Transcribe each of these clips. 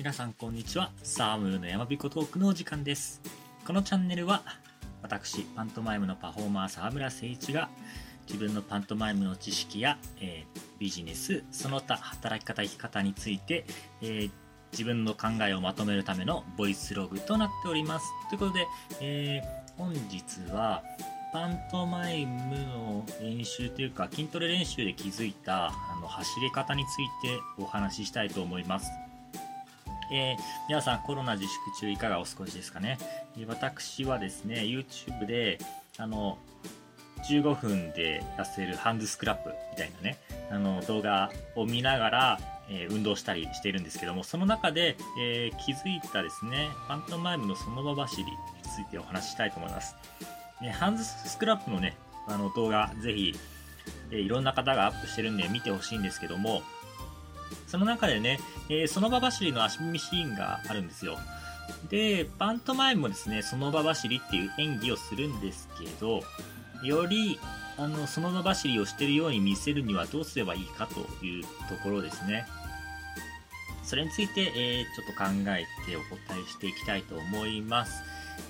皆さんこんにちは。サームーの山彦トークのお時間です。このチャンネルは、私、パントマイムのパフォーマー沢村誠一が、自分のパントマイムの知識や、えービジネス、その他働き方、生き方について、えー自分の考えをまとめるためのボイスログとなっております。ということで、えー本日は、パントマイムの練習というか筋トレ練習で気づいたあの走り方についてお話ししたいと思います。えー皆さんコロナ自粛中いかがお過ごしですかね、えー私はですね YouTube であの15分で痩せるハンズスクラップみたいなねあの動画を見ながら、えー運動したりしているんですけどもその中で、えー気づいたですねパントマイムのその場走りについてお話ししたいと思います、ね、ハンズスクラップのねあの動画ぜひ、えーいろんな方がアップしてるんで見てほしいんですけどもその中でね、えーその場走りの足踏みシーンがあるんですよ。で、パントマイムもですね、その場走りっていう演技をするんですけど、より、あの、その場走りをしてるように見せるにはどうすればいいかというところですね。それについて、えーちょっと考えてお答えしていきたいと思います。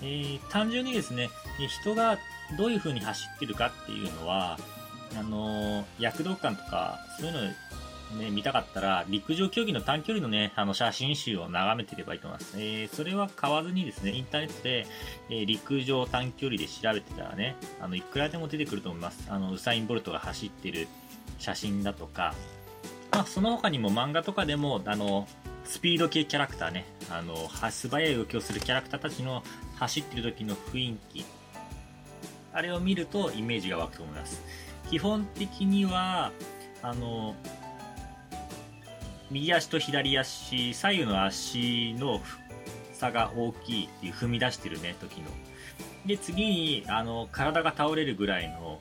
えー単純にですね、人がどういう風に走ってるかっていうのは、あの躍動感とか、そういうのね、見たかったら、陸上競技の短距離のね、あの、写真集を眺めてればいいと思います。えー、それは買わずにですね、インターネットで、えー陸上短距離で調べてたらね、あの、いくらでも出てくると思います。あの、ウサイン・ボルトが走ってる写真だとか、まあ、その他にも漫画とかでも、あの、スピード系キャラクターね、あの、素早い動きをするキャラクターたちの走ってる時の雰囲気、あれを見るとイメージが湧くと思います。基本的には、あの、右足と左足、左右の足の差が大きいっていう踏み出してるね、時の。で、次に、あの、体が倒れるぐらいの、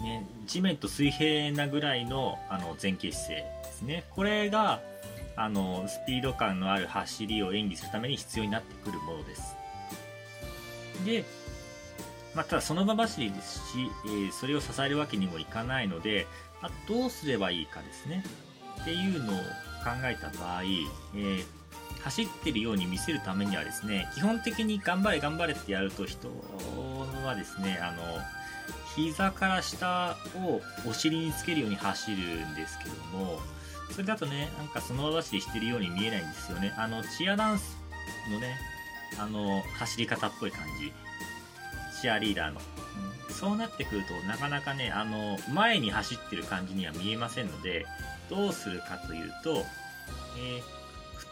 ね、地面と水平なぐらいの、あの、前傾姿勢ですね。これが、あの、スピード感のある走りを演技するために必要になってくるものです。で、まあ、ただその場走りですし、えーそれを支えるわけにもいかないので、まあ、どうすればいいかですね。っていうのを考えた場合、えー走ってるように見せるためにはですね、基本的に頑張れ頑張れってやると人はですね、あの、膝から下をお尻につけるように走るんですけども、それだとね、なんかその場走りしてるように見えないんですよね。あの、チアダンスのね、あの、走り方っぽい感じ。チアリーダーの。そうなってくると、なかなかね、あの、前に走ってる感じには見えませんので、どうするかというと、えー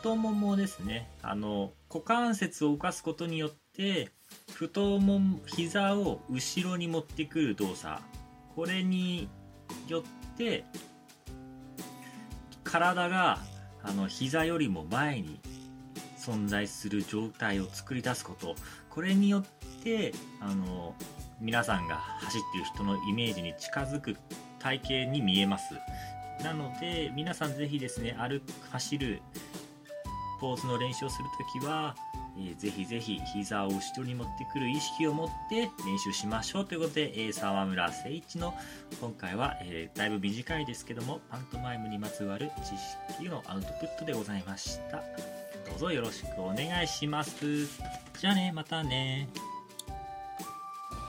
太ももですね。あの、股関節を動かすことによって、太もも、膝を後ろに持ってくる動作。これによって、体が、あの、膝よりも前に存在する状態を作り出すこと。これによって、あの、皆さんが走ってる人のイメージに近づく体型に見えます。なので、皆さんぜひですね、歩く、走る、ポーズの練習をするときは、えーぜひぜひ膝を後ろに持ってくる意識を持って練習しましょうということで、え沢村誠一の今回は、えーだいぶ短いですけども、パントマイムにまつわる知識のアウトプットでございました。どうぞよろしくお願いします。じゃあね、またね。